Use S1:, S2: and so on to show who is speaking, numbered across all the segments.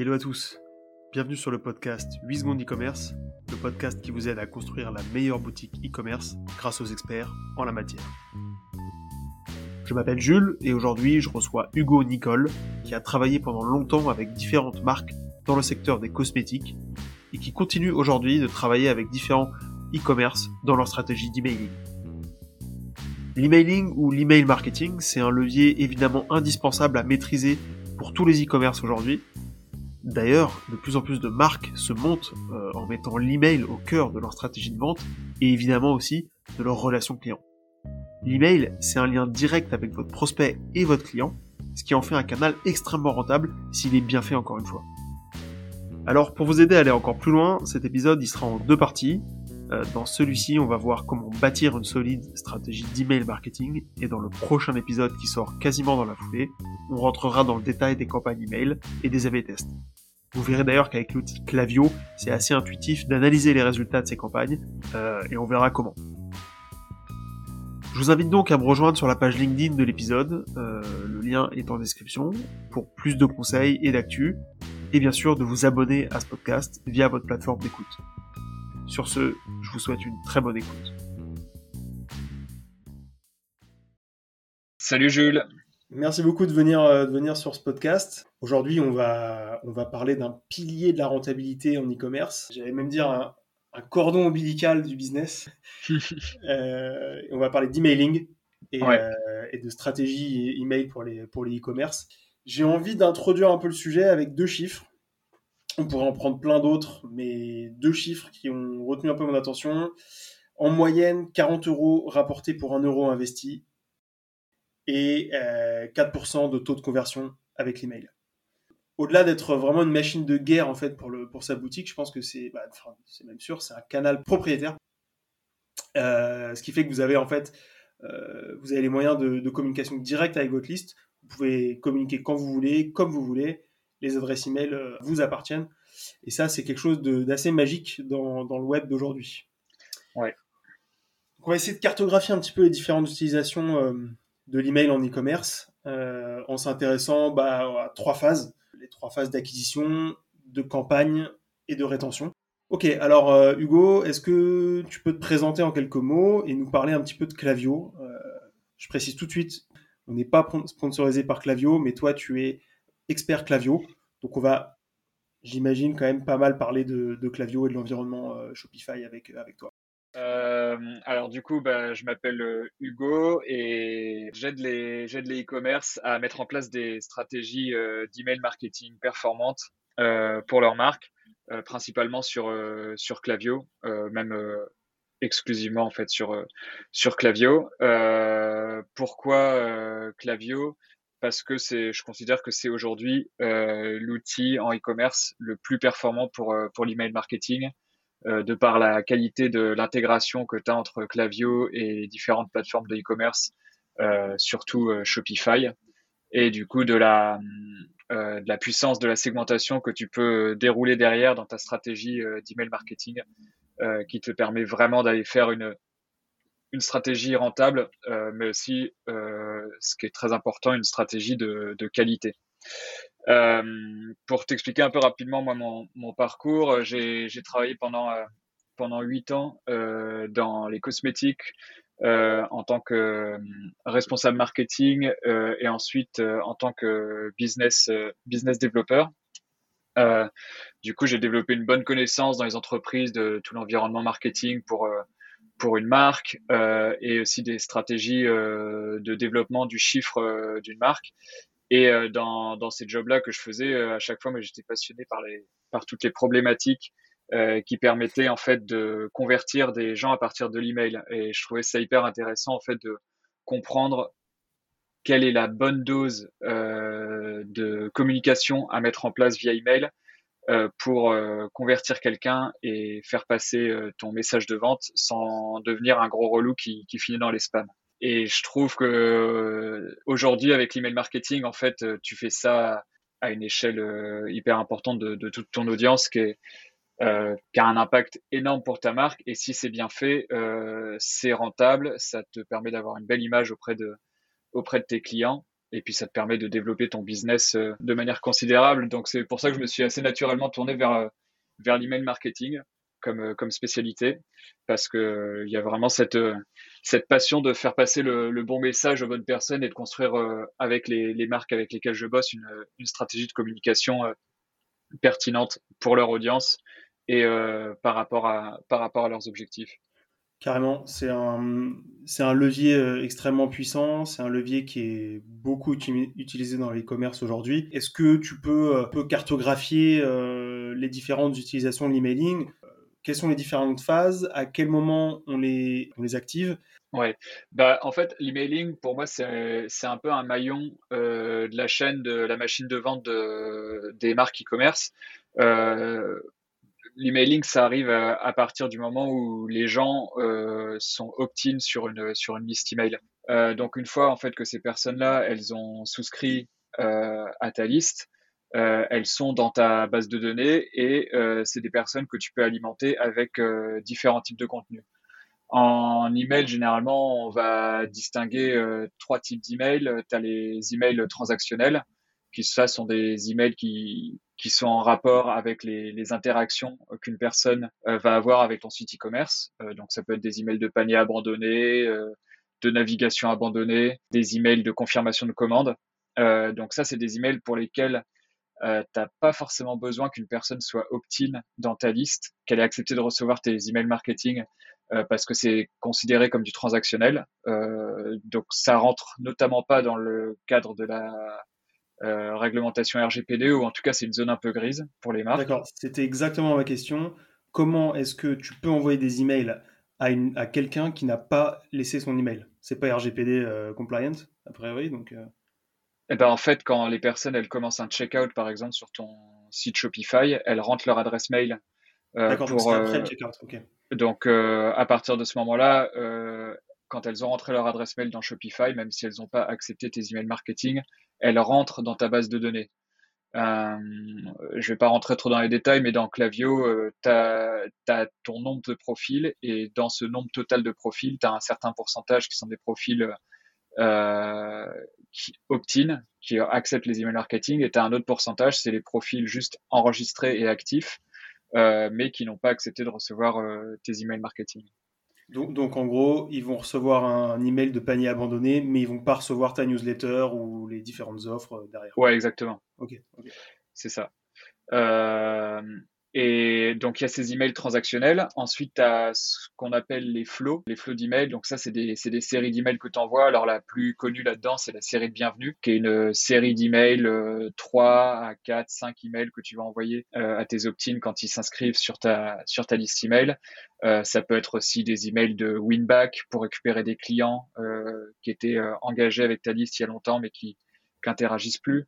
S1: Hello à tous, bienvenue sur le podcast 8 secondes e-commerce, le podcast qui vous aide à construire la meilleure boutique e-commerce grâce aux experts en la matière. Je m'appelle Jules et aujourd'hui je reçois Hugo Nicole qui a travaillé pendant longtemps avec différentes marques dans le secteur des cosmétiques et qui continue aujourd'hui de travailler avec différents e-commerce dans leur stratégie d'emailing. L'emailing ou l'email marketing, c'est un levier évidemment indispensable à maîtriser pour tous les e-commerce aujourd'hui. D'ailleurs, de plus en plus de marques se montent euh, en mettant l'email au cœur de leur stratégie de vente et évidemment aussi de leur relation client. L'email, c'est un lien direct avec votre prospect et votre client, ce qui en fait un canal extrêmement rentable s'il est bien fait encore une fois. Alors pour vous aider à aller encore plus loin, cet épisode il sera en deux parties. Euh, dans celui-ci, on va voir comment bâtir une solide stratégie d'email marketing et dans le prochain épisode qui sort quasiment dans la foulée, on rentrera dans le détail des campagnes email et des A/B tests. Vous verrez d'ailleurs qu'avec l'outil Clavio, c'est assez intuitif d'analyser les résultats de ces campagnes euh, et on verra comment. Je vous invite donc à me rejoindre sur la page LinkedIn de l'épisode, euh, le lien est en description, pour plus de conseils et d'actu, et bien sûr de vous abonner à ce podcast via votre plateforme d'écoute. Sur ce, je vous souhaite une très bonne écoute.
S2: Salut Jules.
S1: Merci beaucoup de venir, euh, de venir sur ce podcast. Aujourd'hui, on va, on va parler d'un pilier de la rentabilité en e-commerce. J'allais même dire un, un, cordon ombilical du business. euh, on va parler d'emailing et,
S2: Ouais.
S1: euh, et de stratégie email pour les pour les e-commerce. J'ai envie d'introduire un peu le sujet avec deux chiffres. On pourrait en prendre plein d'autres, mais deux chiffres qui ont retenu un peu mon attention. En moyenne, 40 euros rapportés pour 1 euro investi et euh, 4% de taux de conversion avec l'email. Au-delà d'être vraiment une machine de guerre en fait pour, sa boutique, je pense que c'est bah, c'est même sûr, c'est un canal propriétaire. Euh, ce qui fait que vous avez en fait euh, vous avez les moyens de, de communication directe avec votre liste. Vous pouvez communiquer quand vous voulez, comme vous voulez. Les adresses email euh, vous appartiennent. Et ça, c'est quelque chose d'assez magique dans, dans le web d'aujourd'hui.
S2: Ouais.
S1: On va essayer de cartographier un petit peu les différentes utilisations euh, de l'email en e-commerce euh, en s'intéressant bah, à trois phases. Les trois phases d'acquisition, de campagne et de rétention. Ok, alors euh, Hugo, est-ce que tu peux te présenter en quelques mots et nous parler un petit peu de Clavio Je précise tout de suite, on n'est pas sponsorisé par Clavio, mais toi tu es expert Clavio, donc on va, j'imagine, quand même pas mal parler de, Clavio et de l'environnement euh, Shopify avec, avec toi.
S2: Euh, alors du coup, bah, je m'appelle euh, Hugo et j'aide les e-commerce à mettre en place des stratégies euh, d'email marketing performantes euh, pour leur marque, euh, principalement sur euh, sur Clavio, euh, même euh, exclusivement en fait sur euh, sur Clavio. Euh, pourquoi euh, Clavio? Parce que c'est, je considère que c'est aujourd'hui euh, l'outil en e-commerce le plus performant pour euh, pour l'email marketing. euh, de par la qualité de l'intégration que tu as entre Clavio et différentes plateformes de e-commerce, surtout Shopify, et du coup de la, de la puissance de la segmentation que tu peux dérouler derrière dans ta stratégie d'email marketing, qui te permet vraiment d'aller faire une, une stratégie rentable, euh, mais aussi, euh, ce qui est très important, une stratégie de, qualité. Euh, pour t'expliquer un peu rapidement moi mon, mon parcours, j'ai travaillé pendant pendant huit ans dans les cosmétiques en tant que responsable marketing et ensuite en tant que business business développeur. Du coup, j'ai développé une bonne connaissance dans les entreprises de tout l'environnement marketing pour pour une marque euh, et aussi des stratégies euh, de développement du chiffre euh, d'une marque. Et dans, dans ces jobs-là que je faisais, à chaque fois, j'étais passionné par, les, par toutes les problématiques qui permettaient en fait de convertir des gens à partir de l'email. Et je trouvais ça hyper intéressant en fait de comprendre quelle est la bonne dose de communication à mettre en place via email pour euh, convertir quelqu'un et faire passer euh, ton message de vente sans devenir un gros relou qui, finit dans les spams. Et je trouve que euh, aujourd'hui, avec l'email marketing, en fait, euh, tu fais ça à une échelle euh, hyper importante de, toute ton audience qui, euh, a un impact énorme pour ta marque. Et si c'est bien fait, euh, c'est rentable, ça te permet d'avoir une belle image auprès de tes clients. Et puis ça te permet de développer ton business de manière considérable. Donc c'est pour ça que je me suis assez naturellement tourné vers vers l'email marketing comme comme spécialité parce que il y a vraiment cette cette passion de faire passer le, bon message aux bonnes personnes et de construire avec les, les, marques avec lesquelles je bosse une, une stratégie de communication pertinente pour leur audience et euh, par, rapport à, par rapport à leurs objectifs.
S1: Carrément, c'est un, c'est un levier euh, extrêmement puissant, c'est un levier qui est beaucoup utilisé dans l'e-commerce aujourd'hui. Est-ce que tu peux, euh, cartographier les différentes utilisations de l'emailing? Quelles sont les différentes phases? À quel moment on les, on les active?
S2: Ouais, bah en fait, l'emailing pour moi c'est un peu un maillon euh, de la chaîne de la machine de vente de, des marques e-commerce. Euh, l'emailing ça arrive à, partir du moment où les gens euh, sont opt-in sur une sur une liste email. Euh, donc une fois en fait que ces personnes-là elles ont souscrit euh, à ta liste, euh, elles sont dans ta base de données et c'est des personnes que tu peux alimenter avec différents types de contenus. En email, généralement, on va distinguer euh, trois types d'emails. Tu as les emails transactionnels, qui ça sont des emails qui, qui sont en rapport avec les, interactions qu'une personne euh, va avoir avec ton site e-commerce. Euh, donc ça peut être des emails de panier abandonné, de navigation abandonnée, des emails de confirmation de commande. donc ça, c'est des emails pour lesquels euh, t'as pas forcément besoin qu'une personne soit opt-in dans ta liste, qu'elle ait accepté de recevoir tes emails marketing euh, parce que c'est considéré comme du transactionnel. Euh, donc ça rentre notamment pas dans le cadre de la euh, réglementation RGPD ou en tout cas c'est une zone un peu grise pour les marques.
S1: D'accord, c'était exactement ma question. Comment est-ce que tu peux envoyer des emails à, une, à quelqu'un qui n'a pas laissé son email? C'est pas RGPD euh, compliant a priori, donc.
S2: Eh ben, en fait, quand les personnes elles commencent un checkout, par exemple, sur ton site Shopify, elles rentrent leur adresse mail.
S1: Euh, D'accord, donc après le checkout, ok.
S2: Donc, euh, à partir de ce moment-là, euh, quand elles ont rentré leur adresse mail dans Shopify, même si elles n'ont pas accepté tes emails marketing, elles rentrent dans ta base de données. Euh, je vais pas rentrer trop dans les détails, mais dans Clavio, euh, tu as, ton nombre de profils et dans ce nombre total de profils, tu as un certain pourcentage qui sont des profils euh, qui opt-in, qui acceptent les emails marketing, et tu as un autre pourcentage, c'est les profils juste enregistrés et actifs euh, mais qui n'ont pas accepté de recevoir euh, tes emails marketing.
S1: Donc, donc, en gros, ils vont recevoir un, email de panier abandonné, mais ils vont pas recevoir ta newsletter ou les différentes offres euh, derrière.
S2: Ouais, exactement.
S1: Ok.
S2: C'est ça. Euh, et donc, il y a ces emails transactionnels. Ensuite, tu as ce qu'on appelle les flows, les flows d'emails. Donc, ça, c'est des, des, séries d'emails que tu envoies. Alors, la plus connue là-dedans, c'est la série de bienvenue, qui est une série d'emails, euh, 3 à 4, 5 emails que tu vas envoyer euh, à tes opt-in quand ils s'inscrivent sur ta, sur ta liste email. Euh, ça peut être aussi des emails de winback pour récupérer des clients euh, qui étaient engagés avec ta liste il y a longtemps, mais qui n'interagissent plus.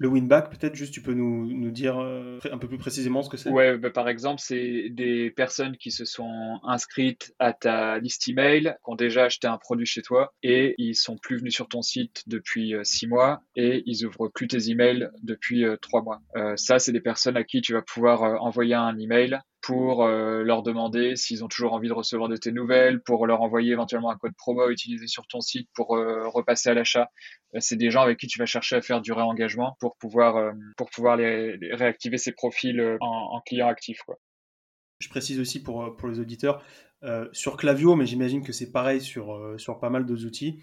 S1: Le winback, peut-être juste tu peux nous, nous dire euh, un peu plus précisément ce que c'est?
S2: Ouais, bah, par exemple, c'est des personnes qui se sont inscrites à ta liste email, qui ont déjà acheté un produit chez toi et ils sont plus venus sur ton site depuis euh, six mois et ils ouvrent plus tes emails depuis euh, trois mois. ça, c'est des personnes à qui tu vas pouvoir envoyer un email pour euh, leur demander s'ils ont toujours envie de recevoir de tes nouvelles, pour leur envoyer éventuellement un code promo à utiliser sur ton site pour euh, repasser à l'achat. Euh, c'est des gens avec qui tu vas chercher à faire du réengagement pour pouvoir, pour pouvoir les, réactiver ces profils en, en clients actifs. Quoi.
S1: Je précise aussi pour, pour les auditeurs, sur Clavio, mais j'imagine que c'est pareil sur, sur pas mal d'autres outils.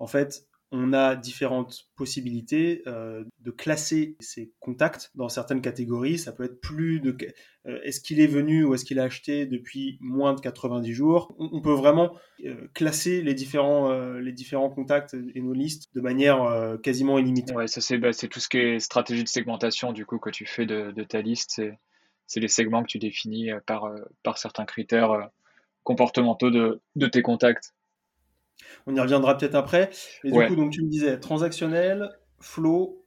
S1: En fait, on a différentes possibilités euh, de classer ces contacts dans certaines catégories. Ça peut être plus de euh, est-ce qu'il est venu ou est-ce qu'il a acheté depuis moins de 90 jours. On, peut vraiment euh, classer les différents les différents contacts et nos listes de manière quasiment illimitée.
S2: Ouais, ça c'est bah, c'est tout ce qui est stratégie de segmentation du coup que tu fais de, ta liste. C'est c'est les segments que tu définis par par certains critères comportementaux de de tes contacts.
S1: On y reviendra peut-être après. Et du coup, donc tu me disais transactionnel, flow.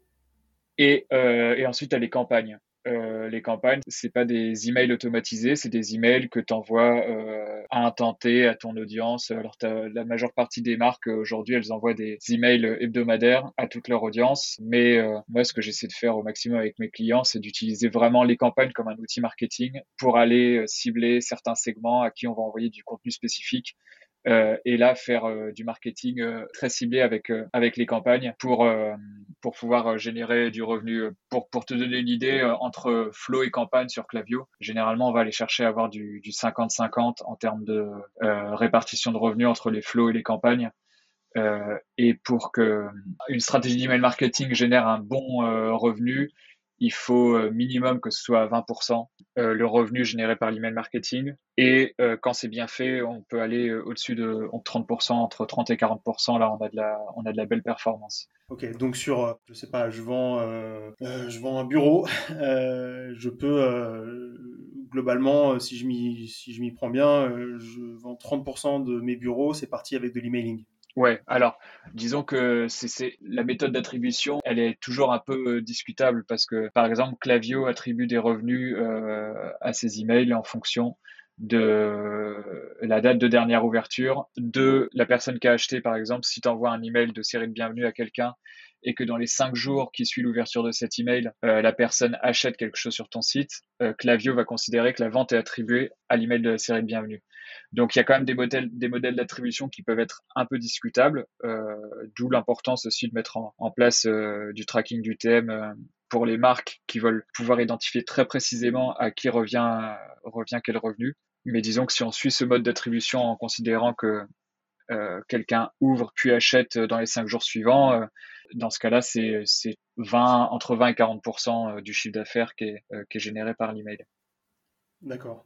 S2: Et, euh, et ensuite, tu as les campagnes. Euh, les campagnes, c'est pas des emails automatisés, c'est des emails que tu envoies euh, à un temps à ton audience. Alors, la majeure partie des marques aujourd'hui, elles envoient des emails hebdomadaires à toute leur audience. Mais euh, moi, ce que j'essaie de faire au maximum avec mes clients, c'est d'utiliser vraiment les campagnes comme un outil marketing pour aller cibler certains segments à qui on va envoyer du contenu spécifique et là faire euh, du marketing euh, très ciblé avec avec les campagnes pour pour pouvoir générer du revenu pour pour te donner une idée entre flow et campagne sur Clavio généralement on va aller chercher à avoir du du 50-50 en termes de répartition de revenus entre les flows et les campagnes. Et pour que une stratégie d'email marketing génère un bon revenu il faut euh, minimum que ce soit 20% euh, le revenu généré par l'email marketing. Et euh, quand c'est bien fait, on peut aller au-dessus de 30%, entre 30 et 40%. Là, on a de la, on a de la belle performance.
S1: Ok, donc sur, je sais pas, je vends, je vends un bureau, je peux globalement, si je m'y, si prends bien, je vends 30% de mes bureaux, c'est parti avec de l'emailing.
S2: Ouais, alors disons que c'est la méthode d'attribution, elle est toujours un peu euh, discutable parce que par exemple Clavio attribue des revenus euh, à ses emails en fonction de la date de dernière ouverture, de la personne qui a acheté. Par exemple, si tu envoies un email de série de bienvenue à quelqu'un et que dans les cinq jours qui suivent l'ouverture de cet email, euh, la personne achète quelque chose sur ton site, euh, Clavio va considérer que la vente est attribuée à l'email de la série de bienvenue. Donc il y a quand même des modèles, des modèles d'attribution qui peuvent être un peu discutables, euh, d'où l'importance aussi de mettre en, place du tracking du thème pour les marques qui veulent pouvoir identifier très précisément à qui revient, revient quel revenu. Mais disons que si on suit ce mode d'attribution en considérant que quelqu'un ouvre puis achète dans les cinq jours suivants, dans ce cas-là, c'est 20, entre 20 et 40% euh, du chiffre d'affaires qui, euh, est généré par l'email.
S1: D'accord.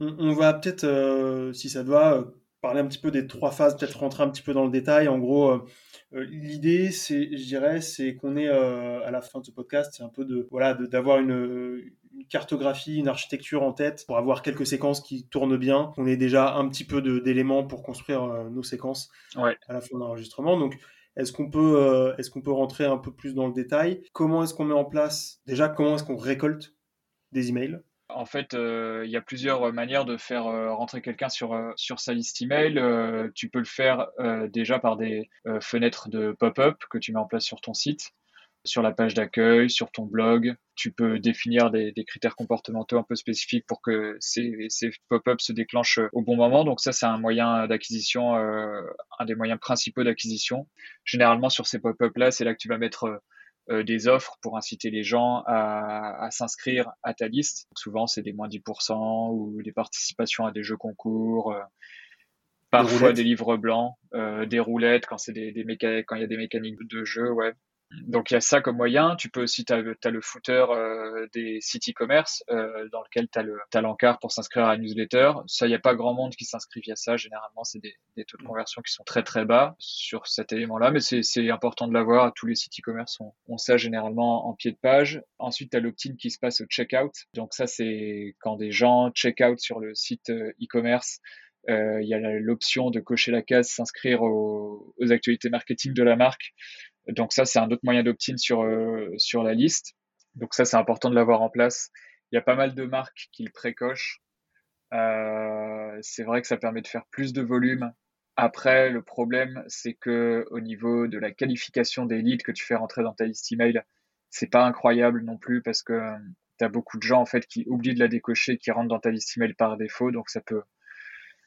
S1: On, va peut-être, euh, si ça va, parler un petit peu des trois phases, peut-être rentrer un petit peu dans le détail. En gros, l'idée, c'est, je dirais, c'est qu'on est à la fin de ce podcast, c'est un peu de, voilà, d'avoir une, une, cartographie, une architecture en tête pour avoir quelques séquences qui tournent bien. On ait déjà un petit peu d'éléments pour construire nos séquences
S2: ouais.
S1: à la fin de l'enregistrement. Donc, est-ce qu'on peut, euh, est-ce qu'on peut rentrer un peu plus dans le détail? Comment est-ce qu'on met en place Déjà, comment est-ce qu'on récolte des emails?
S2: En fait, euh, il y a plusieurs manières de faire euh, rentrer quelqu'un sur, sur sa liste email. tu peux le faire déjà par des fenêtres de pop-up que tu mets en place sur ton site sur la page d'accueil, sur ton blog. Tu peux définir des, critères comportementaux un peu spécifiques pour que ces, pop-ups se déclenchent au bon moment. Donc ça, c'est un moyen d'acquisition, euh, un des moyens principaux d'acquisition. Généralement, sur ces pop-ups là, c'est là que tu vas mettre euh, des offres pour inciter les gens à, s'inscrire à ta liste. souvent, c'est des moins 10% ou des participations à des jeux concours. Euh, parfois des, livres blancs, des roulettes quand c'est des, des quand il y a des mécaniques de jeu, ouais. Donc il y a ça comme moyen. Tu peux aussi, tu as, le footer euh, des sites e-commerce euh, dans lequel tu as l'encart pour s'inscrire à la newsletter. Ça, il n'y a pas grand monde qui s'inscrit via ça. Généralement, c'est des, taux de conversion qui sont très très bas sur cet élément-là, mais c'est important de l'avoir. Tous les sites e-commerce ont, ça généralement en pied de page. Ensuite, tu as l'opt-in qui se passe au checkout. Donc ça, c'est quand des gens check-out sur le site euh, e-commerce. Il y a l'option de cocher la case s'inscrire aux, actualités marketing de la marque. Donc ça, c'est un autre moyen d'opt-in sur, euh, sur la liste. Donc ça, c'est important de l'avoir en place. Il y a pas mal de marques qui le précochent. Euh, c'est vrai que ça permet de faire plus de volume. Après, le problème, c'est que au niveau de la qualification des leads que tu fais rentrer dans ta liste email, c'est pas incroyable non plus parce que euh, tu beaucoup de gens en fait qui oublient de la décocher, qui rentrent dans ta liste email par défaut, donc ça peut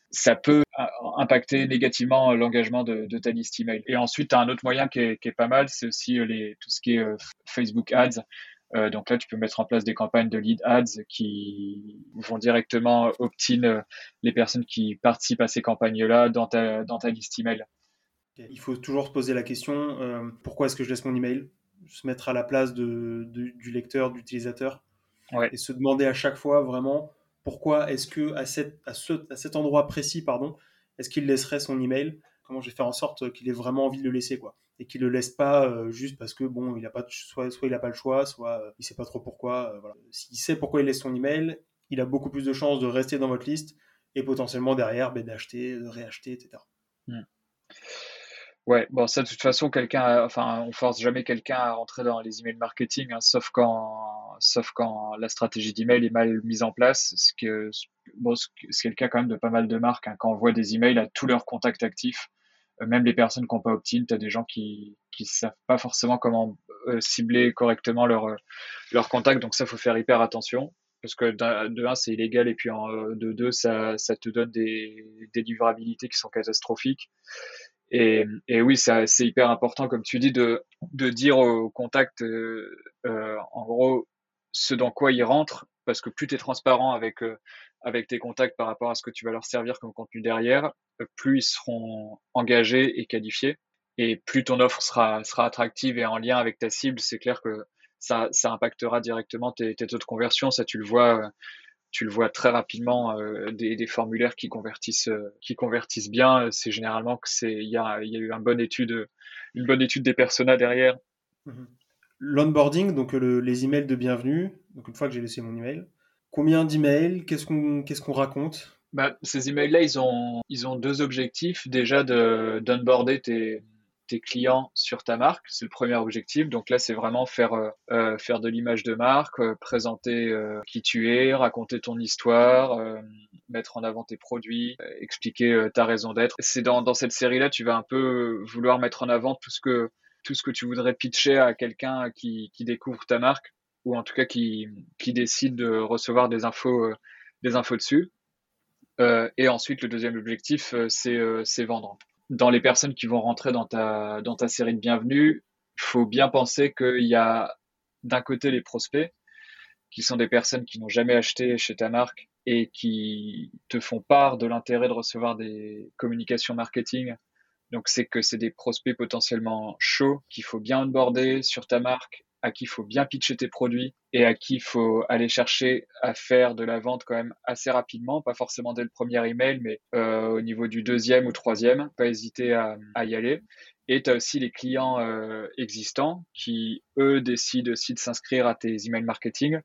S2: ça peut euh, impacter négativement l'engagement de, de, ta liste email. Et ensuite, tu as un autre moyen qui est, qui est pas mal, c'est aussi euh, les, tout ce qui est euh, Facebook Ads. Euh, donc là, tu peux mettre en place des campagnes de lead ads qui vont directement opt-in les personnes qui participent à ces campagnes-là dans ta, dans ta liste email.
S1: Il faut toujours se poser la question euh, pourquoi est-ce que je laisse mon email? Se mettre à la place de, de, du lecteur, d'utilisateur,
S2: ouais.
S1: et se demander à chaque fois vraiment pourquoi est-ce que à, cet endroit précis, pardon, est-ce qu'il laisserait son email? Comment je vais faire en sorte qu'il ait vraiment envie de le laisser, quoi? Et qu'il le laisse pas euh, juste parce que bon, il a pas soit, soit il a pas le choix, soit euh, il sait pas trop pourquoi. Euh. S'il sait pourquoi il laisse son email, il a beaucoup plus de chances de rester dans votre liste et potentiellement derrière ben, d'acheter, de réacheter, etc.
S2: Mmh. Ouais, bon, ça, de toute façon, quelqu'un, enfin, on force jamais quelqu'un à rentrer dans les emails marketing, hein, sauf quand, sauf quand la stratégie d'email est mal mise en place, ce que, bon, c'est le cas quand même de pas mal de marques, hein, quand on voit des emails à tous leurs contacts actifs, euh, même les personnes qui n'ont pas opt-in, tu as des gens qui, qui savent pas forcément comment euh, cibler correctement leur, leur contact, donc ça, faut faire hyper attention parce que de un, c'est illégal, et puis de deux, ça, ça te donne des, des livrabilités qui sont catastrophiques. Et, et oui, c'est hyper important, comme tu dis, de, de dire au contact, euh, euh, en gros, ce dans quoi ils rentrent, parce que plus tu es transparent avec, euh, avec tes contacts par rapport à ce que tu vas leur servir comme contenu derrière, plus ils seront engagés et qualifiés. Et plus ton offre sera, sera attractive et en lien avec ta cible, c'est clair que ça, ça impactera directement tes, taux de conversion. Ça, tu le vois tu le vois très rapidement euh, des, des, formulaires qui convertissent euh, qui convertissent bien c'est généralement que c'est il y a, y a eu une bonne étude une bonne étude des personas derrière
S1: mhm. L'onboarding donc le, les emails de bienvenue donc une fois que j'ai laissé mon email combien d'emails? Qu'est-ce qu'on qu'est-ce qu'on raconte?
S2: Bah, ces emails là ils ont ils ont deux objectifs déjà de d'onboarder tes tes clients sur ta marque. C'est le premier objectif. Donc là, c'est vraiment faire euh, euh faire de l'image de marque, euh, présenter euh, qui tu es, raconter ton histoire, mettre en avant tes produits, expliquer ta raison d'être. C'est dans, dans cette série-là, tu vas un peu vouloir mettre en avant tout ce que tout ce que tu voudrais pitcher à quelqu'un qui, découvre ta marque ou en tout cas qui, décide de recevoir des infos des infos dessus. et ensuite, le deuxième objectif, c'est vendre dans les personnes qui vont rentrer dans ta, dans ta série de bienvenue, il faut bien penser qu'il y a d'un côté les prospects, qui sont des personnes qui n'ont jamais acheté chez ta marque et qui te font part de l'intérêt de recevoir des communications marketing. Donc c'est que c'est des prospects potentiellement chauds qu'il faut bien onboarder sur ta marque à qui il faut bien pitcher tes produits et à qui il faut aller chercher à faire de la vente quand même assez rapidement, pas forcément dès le premier email, mais euh, au niveau du deuxième ou troisième, pas hésiter à, y aller. Et tu as aussi les clients euh, existants qui, eux, décident aussi de s'inscrire à tes emails marketing,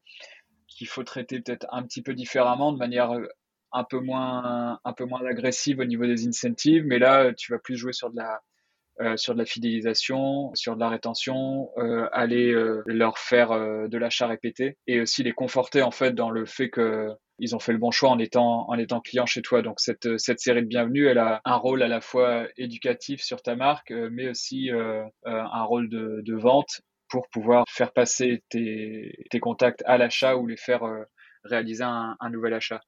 S2: qu'il faut traiter peut-être un petit peu différemment, de manière un peu moins, un peu moins agressive au niveau des incentives, mais là, tu vas plus jouer sur de la euh, sur de la fidélisation, sur de la rétention, euh, aller euh, leur faire de l'achat répété et aussi les conforter en fait dans le fait que ils ont fait le bon choix en étant en étant client chez toi. Donc cette cette série de bienvenue, elle a un rôle à la fois éducatif sur ta marque, mais aussi un rôle de, vente pour pouvoir faire passer tes, tes contacts à l'achat ou les faire réaliser un nouvel achat.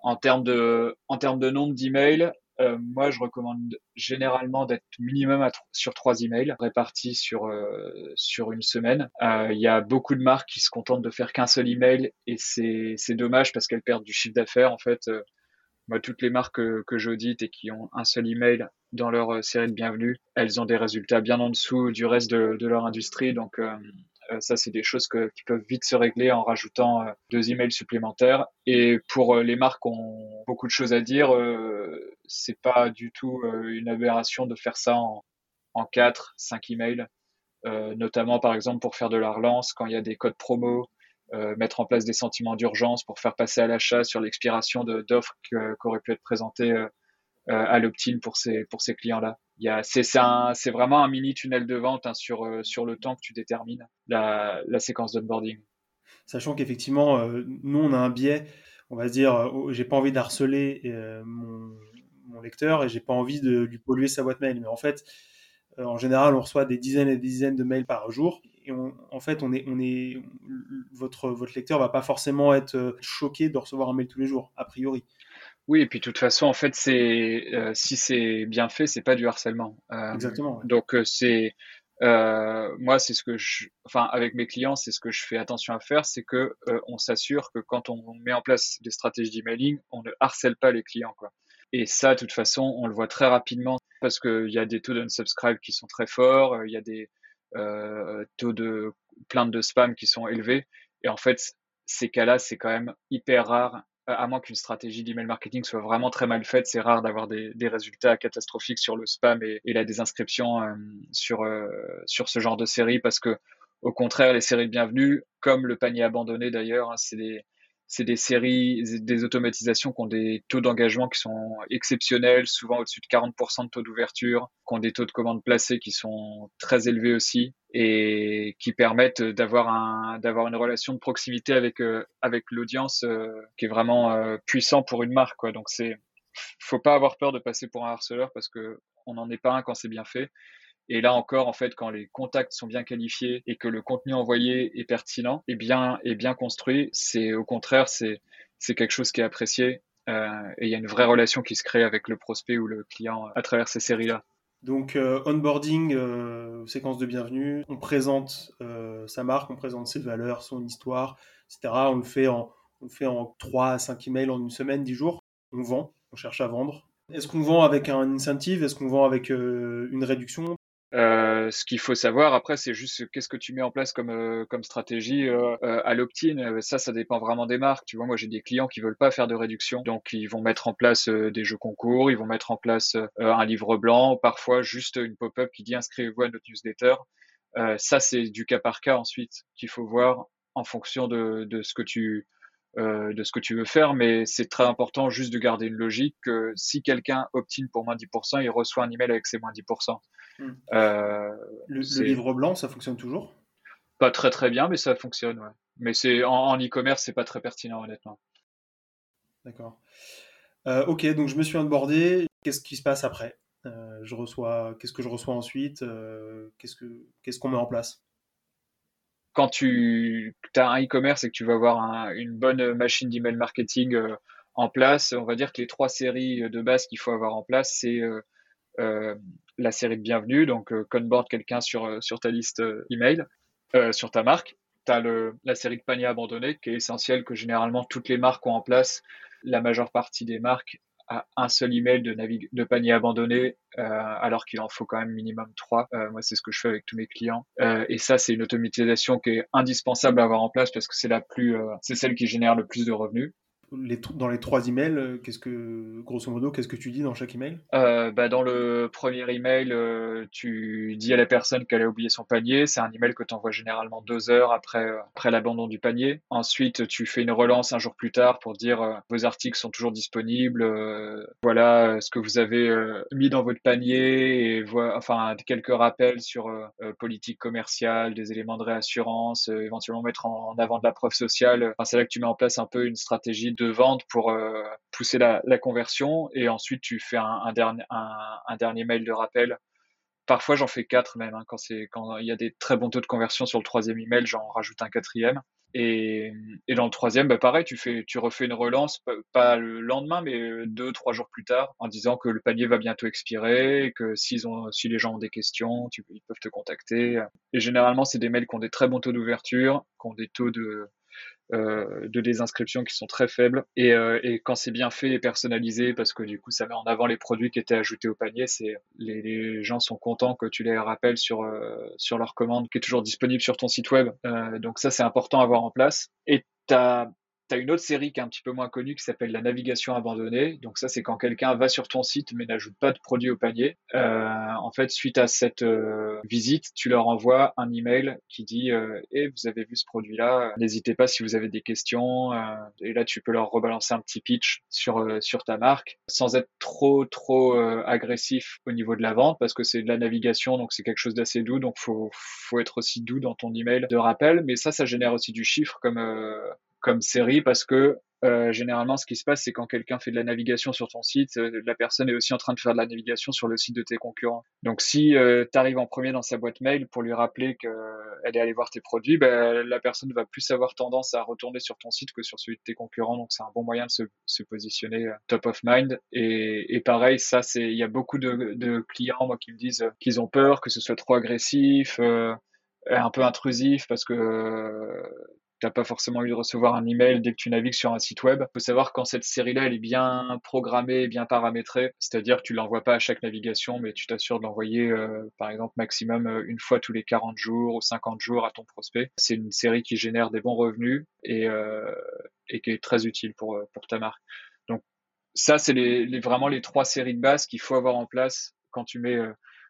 S2: En termes de en termes de nombre d'emails, euh, moi, je recommande généralement d'être minimum à sur trois emails répartis sur euh, sur une semaine. Euh, il y a beaucoup de marques qui se contentent de faire qu'un seul email et c'est c'est dommage parce qu'elles perdent du chiffre d'affaires. En fait, moi, toutes les marques que, que j'audite et qui ont un seul email dans leur série de bienvenue, elles ont des résultats bien en dessous du reste de, de leur industrie. Donc, euh, ça, c'est des choses qui peuvent vite se régler en rajoutant euh, deux emails supplémentaires. Et pour euh, les marques ont beaucoup de choses à dire, c'est pas du tout une aberration de faire ça en, en 4, 5 emails. notamment, par exemple, pour faire de la relance quand il y a des codes promo, mettre en place des sentiments d'urgence pour faire passer à l'achat sur l'expiration d'offres qui auraient pu être présentées à l'opt-in pour ces clients-là c'est vraiment un mini tunnel de vente hein, sur, euh, sur le temps que tu détermines la, séquence d'onboarding.
S1: Sachant qu'effectivement, euh, nous, on a un biais, on va se dire, euh, j'ai pas envie d'harceler mon, mon, lecteur et j'ai pas envie de lui polluer sa boîte mail. Mais en fait, en général, on reçoit des dizaines et des dizaines de mails par jour. Et en fait, votre, votre lecteur va pas forcément être choqué de recevoir un mail tous les jours, a priori.
S2: Oui, et puis de toute façon, en fait, c'est euh, si c'est bien fait, c'est pas du harcèlement.
S1: Euh, Exactement.
S2: Donc euh, c'est moi, c'est ce que je, enfin, avec mes clients, c'est ce que je fais attention à faire, c'est que on s'assure que quand on met en place des stratégies d'emailing, on ne harcèle pas les clients, quoi. Et ça, de toute façon, on le voit très rapidement parce qu'il y a des taux d'unsubscribe qui sont très forts, il y a des taux de plaintes de spam qui sont élevés. Et en fait, ces cas-là, c'est quand même hyper rare à moins qu'une stratégie d'email marketing soit vraiment très mal faite, c'est rare d'avoir des, résultats catastrophiques sur le spam et, la désinscription euh, sur, euh, sur ce genre de série parce que, au contraire, les séries de bienvenue, comme le panier abandonné d'ailleurs, hein, c'est des, c'est des séries, des automatisations qui ont des taux d'engagement qui sont exceptionnels, souvent au-dessus de 40% de taux d'ouverture, qui ont des taux de commandes placées qui sont très élevés aussi et qui permettent d'avoir un d'avoir une relation de proximité avec euh, avec l'audience euh, qui est vraiment euh, puissant pour une marque quoi. Donc c'est faut pas avoir peur de passer pour un harceleur parce que on n'en est pas un quand c'est bien fait Et là encore, en fait, quand les contacts sont bien qualifiés et que le contenu envoyé est pertinent et bien, et bien construit, c'est au contraire, c'est, quelque chose qui est apprécié. Euh, et il y a une vraie relation qui se crée avec le prospect ou le client à travers ces séries-là.
S1: Donc, euh, onboarding, euh, séquence de bienvenue, on présente sa marque, on présente ses valeurs, son histoire, etc. On le fait en, on le fait en 3 à 5 emails en une semaine, 10 jours. On vend, on cherche à vendre. Est-ce qu'on vend avec un incentive? Est-ce qu'on vend avec une réduction?
S2: Euh, ce qu'il faut savoir après, c'est juste qu'est-ce que tu mets en place comme euh, comme stratégie euh, à l'opt-in. Ça, ça dépend vraiment des marques. Tu vois, moi j'ai des clients qui veulent pas faire de réduction, donc ils vont mettre en place des jeux concours, ils vont mettre en place un livre blanc, parfois juste une pop-up qui dit inscrivez-vous à notre newsletter. ça, c'est du cas par cas ensuite qu'il faut voir en fonction de, de ce que tu euh, de ce que tu veux faire, mais c'est très important juste de garder une logique que si quelqu'un obtient pour moins 10%, il reçoit un email avec ses moins 10%.
S1: Hmm. Euh, le, livre blanc, ça fonctionne toujours?
S2: Pas très très bien, mais ça fonctionne, ouais. Mais c'est en e-commerce, c'est pas très pertinent, honnêtement.
S1: D'accord. Euh, ok, donc je me suis onboardé. Qu'est-ce qui se passe après? Je reçois. Qu'est-ce que je reçois ensuite? Qu'est-ce que qu'est-ce qu'on met en place?
S2: Quand tu as un e-commerce et que tu vas avoir une bonne machine d'email marketing euh, en place, on va dire que les trois séries de base qu'il faut avoir en place, c'est euh, euh, la série de bienvenue, donc conboard quelqu'un sur, sur ta liste email, sur ta marque. Tu as le, la série de paniers abandonnés qui est essentielle, que généralement toutes les marques ont en place. La majeure partie des marques un seul email de, de panier abandonné, euh, alors qu'il en faut quand même minimum trois. Euh, moi, c'est ce que je fais avec tous mes clients. Euh, et ça, c'est une automatisation qui est indispensable à avoir en place parce que c'est la plus, c'est celle qui génère le plus de revenus
S1: dans les trois emails, euh, grosso modo, qu'est-ce que tu dis dans chaque email?
S2: Euh, bah Dans le premier email, euh, tu dis à la personne qu'elle a oublié son panier. C'est un email que tu envoies généralement deux heures après, après l'abandon du panier. Ensuite, tu fais une relance un jour plus tard pour dire vos articles sont toujours disponibles. voilà ce que vous avez mis dans votre panier. Et enfin, quelques rappels sur politique commerciale, des éléments de réassurance, éventuellement mettre en, en, avant de la preuve sociale. Enfin, c'est là que tu mets en place un peu une stratégie de vente pour euh, pousser la, conversion et ensuite tu fais un, dernier, un, dernier mail de rappel. Parfois j'en fais quatre même hein, quand c'est quand il y a des très bons taux de conversion sur le troisième email, j'en rajoute un quatrième. Et, et dans le troisième, bah pareil, tu fais, tu refais une relance, pas le lendemain, mais deux, trois jours plus tard, en disant que le panier va bientôt expirer, que ont, si les gens ont des questions, ils peuvent te contacter. Et généralement, c'est des mails qui ont des très bons taux d'ouverture, qui ont des taux de, euh, de désinscription qui sont très faibles. Et, euh, et quand c'est bien fait et personnalisé, parce que du coup ça met en avant les produits qui étaient ajoutés au panier, c'est les, gens sont contents que tu les rappelles sur euh, sur leur commande qui est toujours disponible sur ton site web. donc ça c'est important à avoir en place. Et tu tu as une autre série qui est un petit peu moins connue qui s'appelle la navigation abandonnée. Donc ça, c'est quand quelqu'un va sur ton site mais n'ajoute pas de produit au panier. Euh, en fait, suite à cette euh, visite, tu leur envoies un email qui dit euh, "Eh, vous avez vu ce produit-là N'hésitez pas si vous avez des questions." Euh, et là, tu peux leur rebalancer un petit pitch sur sur ta marque, sans être trop trop agressif au niveau de la vente, parce que c'est de la navigation, donc c'est quelque chose d'assez doux. Donc faut faut être aussi doux dans ton email de rappel. Mais ça, ça génère aussi du chiffre comme comme série parce que euh, généralement, ce qui se passe, c'est quand quelqu'un fait de la navigation sur ton site, euh, la personne est aussi en train de faire de la navigation sur le site de tes concurrents. Donc, si euh, tu arrives en premier dans sa boîte mail pour lui rappeler qu'elle est allée voir tes produits, ben, la personne va plus avoir tendance à retourner sur ton site que sur celui de tes concurrents. Donc, c'est un bon moyen de se, se positionner top of mind. Et, et pareil, ça, c'est, il y a beaucoup de, de, clients, moi, qui me disent qu'ils ont peur que ce soit trop agressif, un peu intrusif, parce que n'as pas forcément eu de recevoir un email dès que tu navigues sur un site web. Faut savoir quand cette série-là, elle est bien programmée, bien paramétrée, c'est-à-dire que tu l'envoies pas à chaque navigation, mais tu t'assures de l'envoyer, euh, par exemple, maximum euh, une fois tous les 40 jours ou 50 jours à ton prospect. C'est une série qui génère des bons revenus et, euh, et qui est très utile pour, pour ta marque. Donc ça, c'est les, les, vraiment les trois séries de base qu'il faut avoir en place quand tu mets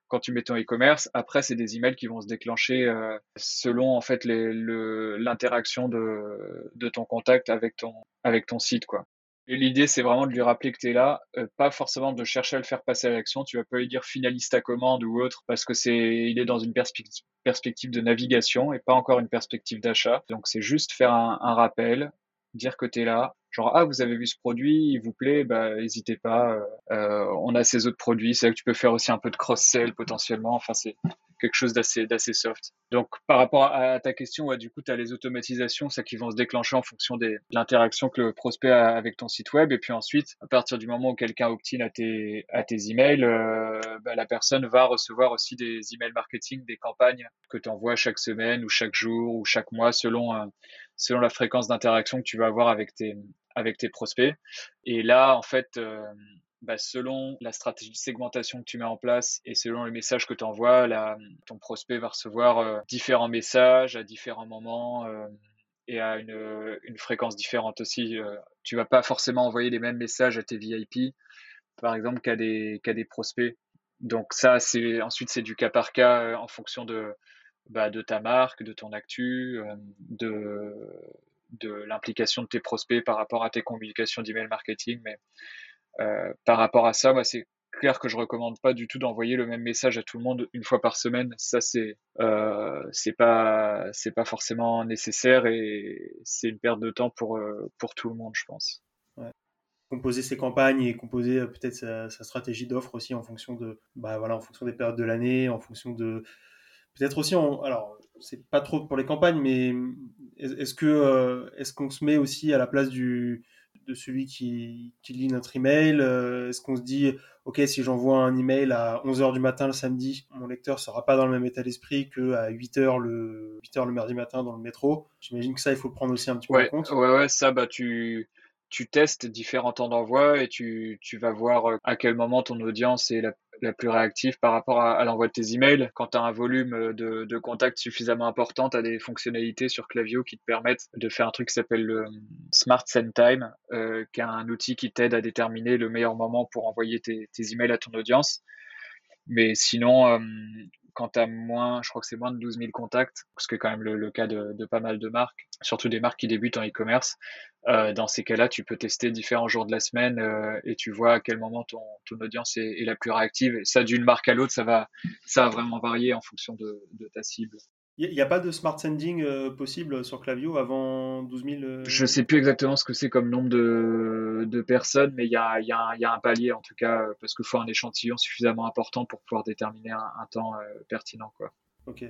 S2: quand tu mets ton e-commerce. Après, c'est des emails qui vont se déclencher euh, selon en fait l'interaction de, de ton contact avec ton, avec ton site. quoi. Et l'idée, c'est vraiment de lui rappeler que tu es là, euh, pas forcément de chercher à le faire passer à l'action. Tu vas pas lui dire finaliste à commande ou autre, parce que c'est, il est dans une perspective, perspective de navigation et pas encore une perspective d'achat. Donc, c'est juste faire un, un rappel, dire que tu es là, genre ah vous avez vu ce produit, il vous plaît, bah n'hésitez pas, euh, euh, on a ces autres produits, c'est là que tu peux faire aussi un peu de cross-sell potentiellement, enfin c'est quelque chose d'assez d'assez soft. Donc par rapport à, ta question, du coup tu as les automatisations, ça qui vont se déclencher en fonction de l'interaction que le prospect a avec ton site web, et puis ensuite à partir du moment où quelqu'un obtient à tes à tes emails, euh, bah, la personne va recevoir aussi des emails marketing, des campagnes que tu envoies chaque semaine ou chaque jour ou chaque mois selon selon la fréquence d'interaction que tu vas avoir avec tes, avec tes prospects. Et là, en fait, euh, bah, selon la stratégie de segmentation que tu mets en place et selon les messages que tu envoies, ton prospect va recevoir euh, différents messages à différents moments euh, et à une, une, fréquence différente aussi. tu vas pas forcément envoyer les mêmes messages à tes VIP, par exemple, qu'à des, qu'à des prospects. Donc ça, c'est ensuite c'est du cas par cas en fonction de, bah, de ta marque, de ton actu, euh, de, de l'implication de tes prospects par rapport à tes communications d'email marketing. Mais euh, par rapport à ça, moi, c'est clair que je recommande pas du tout d'envoyer le même message à tout le monde une fois par semaine. Ça, c'est euh, pas pas forcément nécessaire et c'est une perte de temps pour euh, pour tout le monde, je pense.
S1: Composer ses campagnes et composer peut-être sa, sa, stratégie d'offre aussi en fonction de bah voilà en fonction des périodes de l'année, en fonction de peut-être aussi, en, alors c'est pas trop pour les campagnes, mais est-ce que euh, est-ce qu'on se met aussi à la place du de celui qui, qui lit notre email euh, Est-ce qu'on se dit, ok, si j'envoie un email à 11h du matin le samedi, mon lecteur sera pas dans le même état d'esprit que à 8h le 8h le mardi matin dans le métro? J'imagine que ça, il faut le prendre aussi un petit peu
S2: en
S1: compte.
S2: Ouais, ouais, ça, bah tu tu testes différents temps d'envoi et tu, tu vas voir euh, à quel moment ton audience est la la plus réactive par rapport à, l'envoi de tes emails. Quand tu as un volume de, de contacts suffisamment important, tu as des fonctionnalités sur Clavio qui te permettent de faire un truc qui s'appelle le Smart Send Time, euh, qui est un outil qui t'aide à déterminer le meilleur moment pour envoyer tes, emails à ton audience. Mais sinon, euh, quand tu as moins, je crois que c'est moins de 12 000 contacts, ce qui est quand même le, cas de, pas mal de marques, surtout des marques qui débutent en e-commerce, euh, dans ces cas-là, tu peux tester différents jours de la semaine euh, et tu vois à quel moment ton, audience est, la plus réactive. Et ça, d'une marque à l'autre, ça va, vraiment varier en fonction de ta cible.
S1: Il n'y a pas de smart sending euh, possible sur Clavio avant 12 000 euh...
S2: Je sais plus exactement ce que c'est comme nombre de, de personnes, mais il y a, y, a y a, un palier en tout cas, euh, parce qu'il faut un échantillon suffisamment important pour pouvoir déterminer un, un temps euh, pertinent. Quoi.
S1: Ok.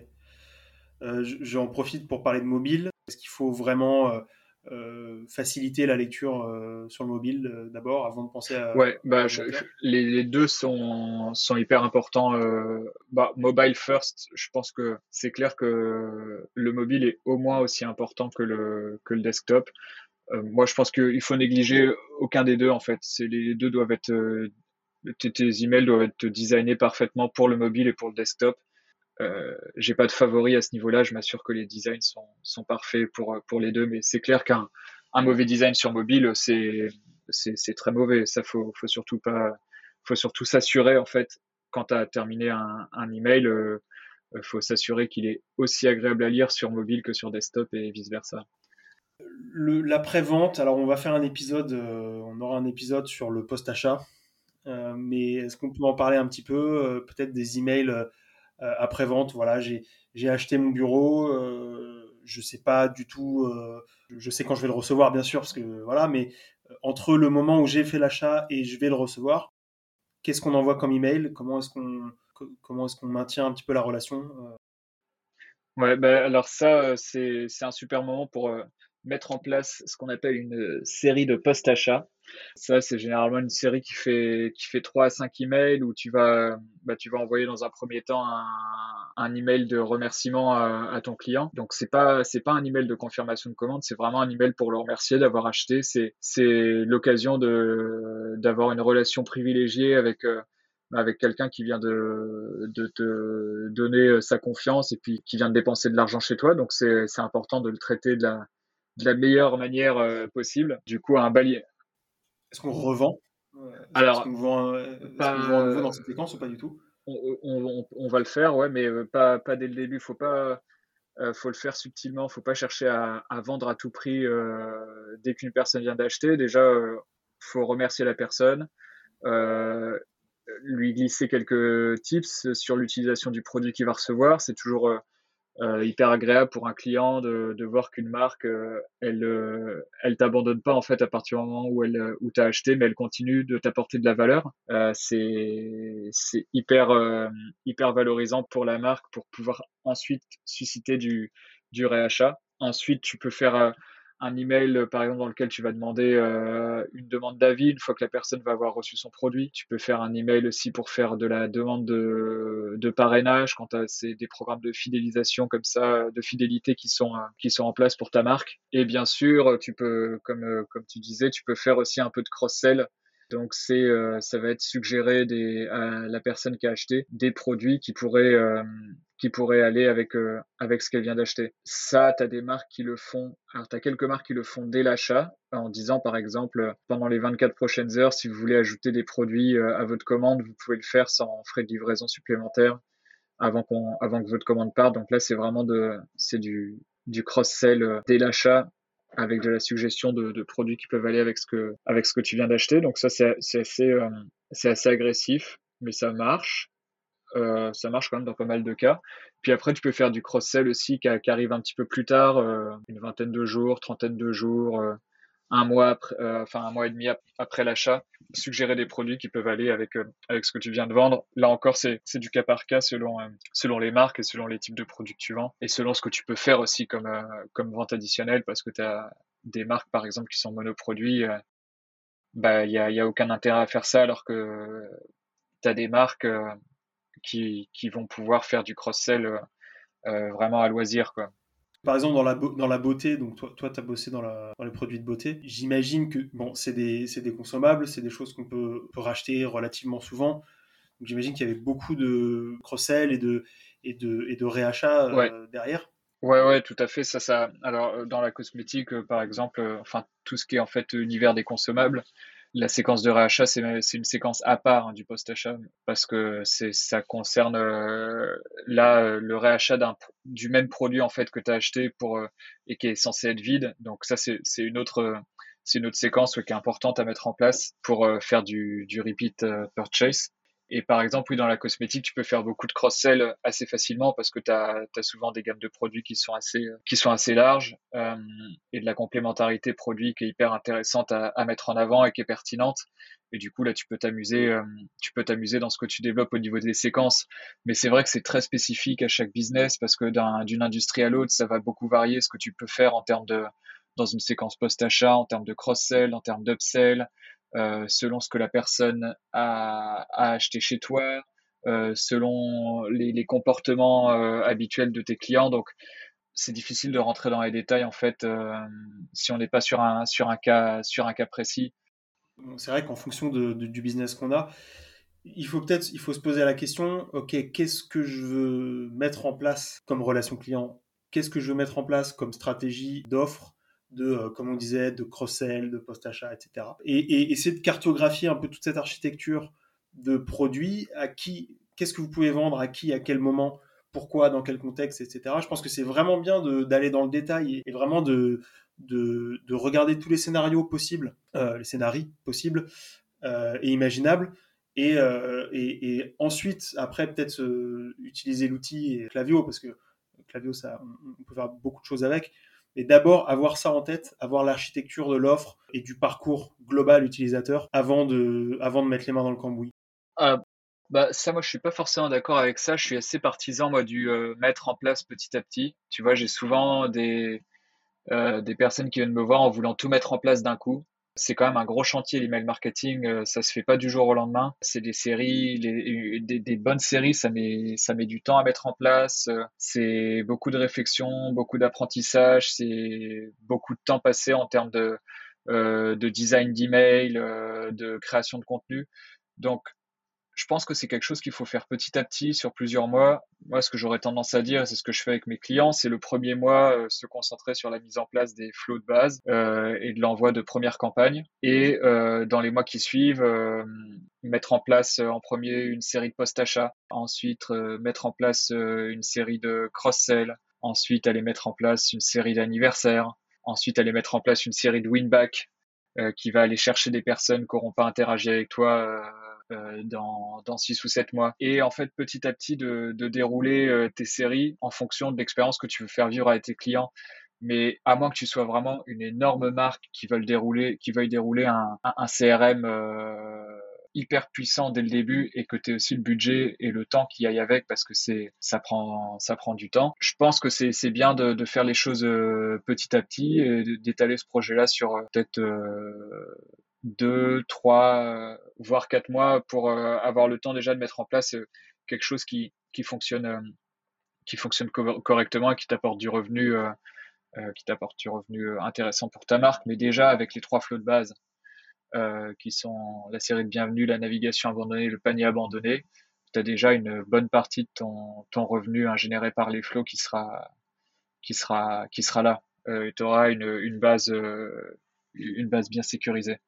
S1: J'en profite pour parler de mobile. Est-ce qu'il faut vraiment euh, faciliter la lecture euh, sur le mobile euh, d'abord avant de penser à.
S2: Ouais, bah, les, les, deux sont, sont hyper importants. bah, mobile first, je pense que c'est clair que le mobile est au moins aussi important que le, que le desktop. moi, je pense qu'il faut négliger aucun des deux en fait. Les deux doivent être. tes emails doivent être designés parfaitement pour le mobile et pour le desktop. Euh, j'ai pas de favori à ce niveau-là. Je m'assure que les designs sont, sont parfaits pour, pour les deux, mais c'est clair qu'un un mauvais design sur mobile, c'est très mauvais. Ça faut faut surtout pas, faut surtout s'assurer en fait quand tu as terminé un, un email, euh, faut s'assurer qu'il est aussi agréable à lire sur mobile que sur desktop et vice versa.
S1: L'après-vente, alors on va faire un épisode, euh, on aura un épisode sur le post-achat, euh, mais est-ce qu'on peut en parler un petit peu, euh, peut-être des emails euh, après vente. Voilà, j'ai acheté mon bureau. Euh, je sais pas du tout. Euh, je sais quand je vais le recevoir, bien sûr, parce que voilà. Mais entre le moment où j'ai fait l'achat et je vais le recevoir, qu'est-ce qu'on envoie comme email? Comment est-ce qu'on comment est-ce qu'on maintient un petit peu la relation
S2: Ouais, bah, alors ça, c'est un super moment pour mettre en place ce qu'on appelle une série de post-achat. Ça, c'est généralement une série qui fait, qui fait 3 à 5 emails où tu vas, bah, tu vas envoyer dans un premier temps un, email de remerciement à, ton client. Donc, c'est pas, pas un email de confirmation de commande, c'est vraiment un email pour le remercier d'avoir acheté. C'est, l'occasion d'avoir une relation privilégiée avec, euh, avec quelqu'un qui vient de, de te donner sa confiance et puis qui vient de dépenser de l'argent chez toi. Donc, c'est important de le traiter de la, de la meilleure manière euh, possible. Du coup, un balier,
S1: est-ce qu'on revend?
S2: Alors,
S1: est-ce qu'on vend, nouveau dans cette séquence ou pas du tout?
S2: on, va le faire, ouais, mais euh, pas, pas dès le début. Faut pas, euh, faut le faire subtilement. Faut pas chercher à, vendre à tout prix euh, dès qu'une personne vient d'acheter. Déjà, faut remercier la personne, lui glisser quelques tips sur l'utilisation du produit qu'il va recevoir. C'est toujours euh, hyper agréable pour un client de, de voir qu'une marque, euh, elle, euh, elle t'abandonne pas en fait à partir du moment où elle, où t'as acheté, mais elle continue de t'apporter de la valeur. c'est, c'est hyper, hyper valorisant pour la marque pour pouvoir ensuite susciter du, du réachat. Ensuite, tu peux faire un email, euh, par exemple, dans lequel tu vas demander euh, une demande d'avis une fois que la personne va avoir reçu son produit. Tu peux faire un email aussi pour faire de la demande de, de parrainage quand c'est des programmes de fidélisation comme ça, de fidélité qui sont, euh, qui sont en place pour ta marque. Et bien sûr, tu peux, comme, comme tu disais, tu peux faire aussi un peu de cross-sell donc c'est euh, ça va être suggéré des, à la personne qui a acheté des produits qui pourraient euh, qui pourraient aller avec euh, avec ce qu'elle vient d'acheter. Ça, tu as des marques qui le font. Alors tu as quelques marques qui le font dès l'achat en disant par exemple pendant les 24 prochaines heures si vous voulez ajouter des produits à votre commande, vous pouvez le faire sans frais de livraison supplémentaires avant qu'on avant que votre commande parte. Donc là, c'est vraiment de c'est du du cross-sell dès l'achat avec de la suggestion de, de, produits qui peuvent aller avec ce que, avec ce que tu viens d'acheter. Donc ça, c'est assez, euh, assez agressif, mais ça marche. Euh, ça marche quand même dans pas mal de cas. Puis après, tu peux faire du cross-sell aussi qui, qui, arrive un petit peu plus tard, euh, une vingtaine de jours, trentaine de jours, euh, un mois après, euh, enfin un mois et demi après l'achat, suggérer des produits qui peuvent aller avec euh, avec ce que tu viens de vendre. Là encore, c'est c'est du cas par cas selon euh, selon les marques et selon les types de produits que tu vends et selon ce que tu peux faire aussi comme comme vente additionnelle parce que tu as des marques par exemple qui sont monoproduits bah il y a y a aucun intérêt à faire ça alors que tu as des marques qui qui vont pouvoir faire du cross-sell vraiment à loisir quoi.
S1: Par exemple, dans la, dans la beauté, donc toi, toi tu as bossé dans, la, dans, les produits de beauté, j'imagine que bon, c'est des, des, consommables, c'est des choses qu'on peut, peut, racheter relativement souvent. J'imagine qu'il y avait beaucoup de cross-sell et de, et de, et de réachat euh, derrière.
S2: Ouais, ouais, tout à fait. Ça, ça. Alors, euh, dans la cosmétique, euh, par exemple, enfin, tout ce qui est en fait univers des consommables, la séquence de réachat, c'est une séquence à part hein, du post-achat parce que ça concerne euh, là euh, le réachat du même produit en fait que tu as acheté pour euh, et qui est censé être vide. Donc ça c'est une autre c'est une autre séquence qui est importante à mettre en place pour faire du, du repeat purchase. Et par exemple, oui, dans la cosmétique, tu peux faire beaucoup de cross-sell assez facilement parce que tu as, souvent des gammes de produits qui sont assez, qui sont assez larges euh, et de la complémentarité produit qui est hyper intéressante à, à, mettre en avant et qui est pertinente. Et du coup, là, tu peux t'amuser, euh, tu peux t'amuser dans ce que tu développes au niveau des séquences. Mais c'est vrai que c'est très spécifique à chaque business parce que d'une industrie à l'autre, ça va beaucoup varier ce que tu peux faire en termes de, dans une séquence post-achat, en termes de cross-sell, en termes d'upsell, euh, selon ce que la personne a, acheté chez toi, euh, selon les, comportements euh, habituels de tes clients. Donc, c'est difficile de rentrer dans les détails en fait si on n'est pas sur un cas précis.
S1: C'est vrai qu'en fonction du business qu'on a, il faut peut-être il faut se poser la question ok qu'est-ce que je veux mettre en place comme relation client? Qu'est-ce que je veux mettre en place comme stratégie d'offre de, euh, comme on disait, de cross-sell, de post-achat, etc. Et, et, essayer de cartographier un peu toute cette architecture de produits, à qui, qu'est-ce que vous pouvez vendre, à qui, à quel moment, pourquoi, dans quel contexte, etc. Je pense que c'est vraiment bien d'aller dans le détail et, vraiment de, de, de, regarder tous les scénarios possibles, euh, les scénarios possibles euh, et imaginables. Et, et, et, ensuite, après, peut-être utiliser l'outil Clavio, parce que Clavio, ça, on peut faire beaucoup de choses avec. Et d'abord avoir ça en tête, avoir l'architecture de l'offre et du parcours global utilisateur avant de, avant de mettre les mains dans le cambouis.
S2: Ah, bah ça, moi, je suis pas forcément d'accord avec ça. Je suis assez partisan moi du euh, mettre en place petit à petit. Tu vois, j'ai souvent des euh, des personnes qui viennent me voir en voulant tout mettre en place d'un coup c'est quand même un gros chantier l'email marketing. Euh, ça se fait pas du jour au lendemain. C'est des séries, des, bonnes séries, ça met ça met du temps à mettre en place. Euh, c'est beaucoup de réflexion, beaucoup d'apprentissage. C'est beaucoup de temps passé en termes de euh, de design d'email, de création de contenu. Donc je pense que c'est quelque chose qu'il faut faire petit à petit sur plusieurs mois. Moi, ce que j'aurais tendance à dire, c'est ce que je fais avec mes clients, c'est le premier mois euh, se concentrer sur la mise en place des flots de base euh, et de l'envoi de premières campagnes. Et euh, dans les mois qui suivent, mettre en place en premier une série de post-achats, ensuite mettre en place une série de cross-sell, ensuite aller mettre en place une série d'anniversaires, ensuite aller mettre en place une série de win-back qui va aller chercher des personnes qui n'auront pas interagi avec toi dans, dans 6 ou 7 mois. Et en fait, petit à petit, de, de dérouler tes séries en fonction de l'expérience que tu veux faire vivre à tes clients. Mais à moins que tu sois vraiment une énorme marque qui veuille dérouler, qui veuille dérouler un, un, CRM hyper puissant dès le début et que tu aies aussi le budget et le temps qui aille avec parce que c'est ça prend ça prend du temps. Je pense que c'est c'est bien de, de faire les choses euh, petit à petit et d'étaler ce projet-là sur euh, peut-être euh, deux, trois, voire quatre mois pour avoir le temps déjà de mettre en place quelque chose qui qui fonctionne qui fonctionne correctement et qui t'apporte du revenu qui t'apporte du revenu intéressant pour ta marque mais déjà avec les trois flots de base euh, qui sont la série de bienvenue, la navigation abandonnée, le panier abandonné, tu as déjà une bonne partie de ton, revenu généré par les flots qui sera, qui sera, qui sera là. Euh, tu auras une, une, base, euh, une base bien sécurisée.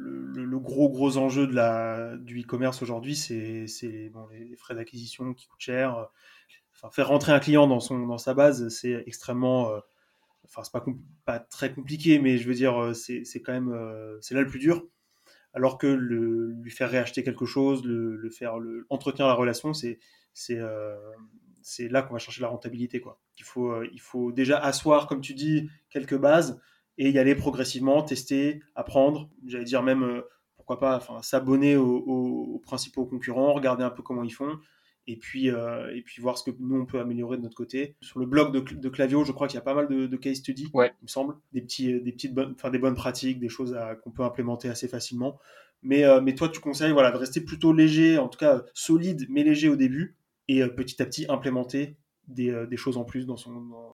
S1: Le, gros gros enjeu de la, du e-commerce aujourd'hui, c'est bon, les, frais d'acquisition qui coûtent cher. Enfin, faire rentrer un client dans, son, dans sa base, c'est extrêmement enfin c'est pas, pas très compliqué, mais je veux dire euh, c'est quand même euh, c'est là le plus dur. Alors que lui faire réacheter quelque chose, le, faire le, entretenir la relation, c'est c'est euh, c'est là qu'on va chercher la rentabilité quoi. Il faut il faut déjà asseoir comme tu dis quelques bases et y aller progressivement, tester, apprendre. J'allais dire même pourquoi pas enfin s'abonner aux, aux, principaux concurrents, regarder un peu comment ils font et puis, euh, et puis voir ce que nous on peut améliorer de notre côté. Sur le blog de, de Clavio, je crois qu'il y a pas mal de, de case studies,
S2: ouais.
S1: il me semble, des, petits, des, petites bonnes, enfin, des bonnes pratiques, des choses qu'on peut implémenter assez facilement. Mais, euh, mais toi, tu conseilles voilà, de rester plutôt léger, en tout cas solide, mais léger au début, et euh, petit à petit implémenter des, euh, des, choses en plus dans son. Dans...